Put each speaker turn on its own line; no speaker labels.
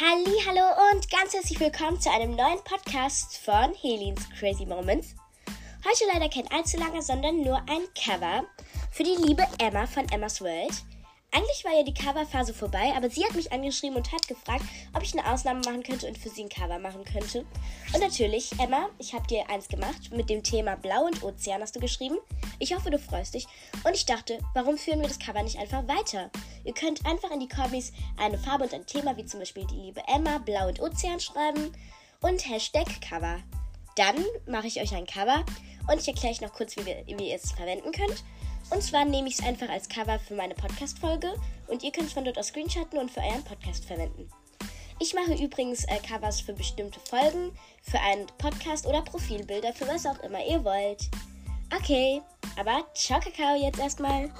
Halli, hallo und ganz herzlich willkommen zu einem neuen Podcast von Helins Crazy Moments. Heute leider kein allzu langer, sondern nur ein Cover für die liebe Emma von Emma's World. Eigentlich war ja die Coverphase vorbei, aber sie hat mich angeschrieben und hat gefragt, ob ich eine Ausnahme machen könnte und für sie ein Cover machen könnte. Und natürlich, Emma, ich habe dir eins gemacht mit dem Thema Blau und Ozean hast du geschrieben. Ich hoffe, du freust dich. Und ich dachte, warum führen wir das Cover nicht einfach weiter? Ihr könnt einfach in die Kommis eine Farbe und ein Thema, wie zum Beispiel die liebe Emma, Blau und Ozean schreiben und Hashtag Cover. Dann mache ich euch ein Cover und ich erkläre euch noch kurz, wie, wir, wie ihr es verwenden könnt. Und zwar nehme ich es einfach als Cover für meine Podcast-Folge und ihr könnt es von dort aus screenshotten und für euren Podcast verwenden. Ich mache übrigens äh, Covers für bestimmte Folgen, für einen Podcast oder Profilbilder, für was auch immer ihr wollt. Okay, aber ciao Kakao jetzt erstmal.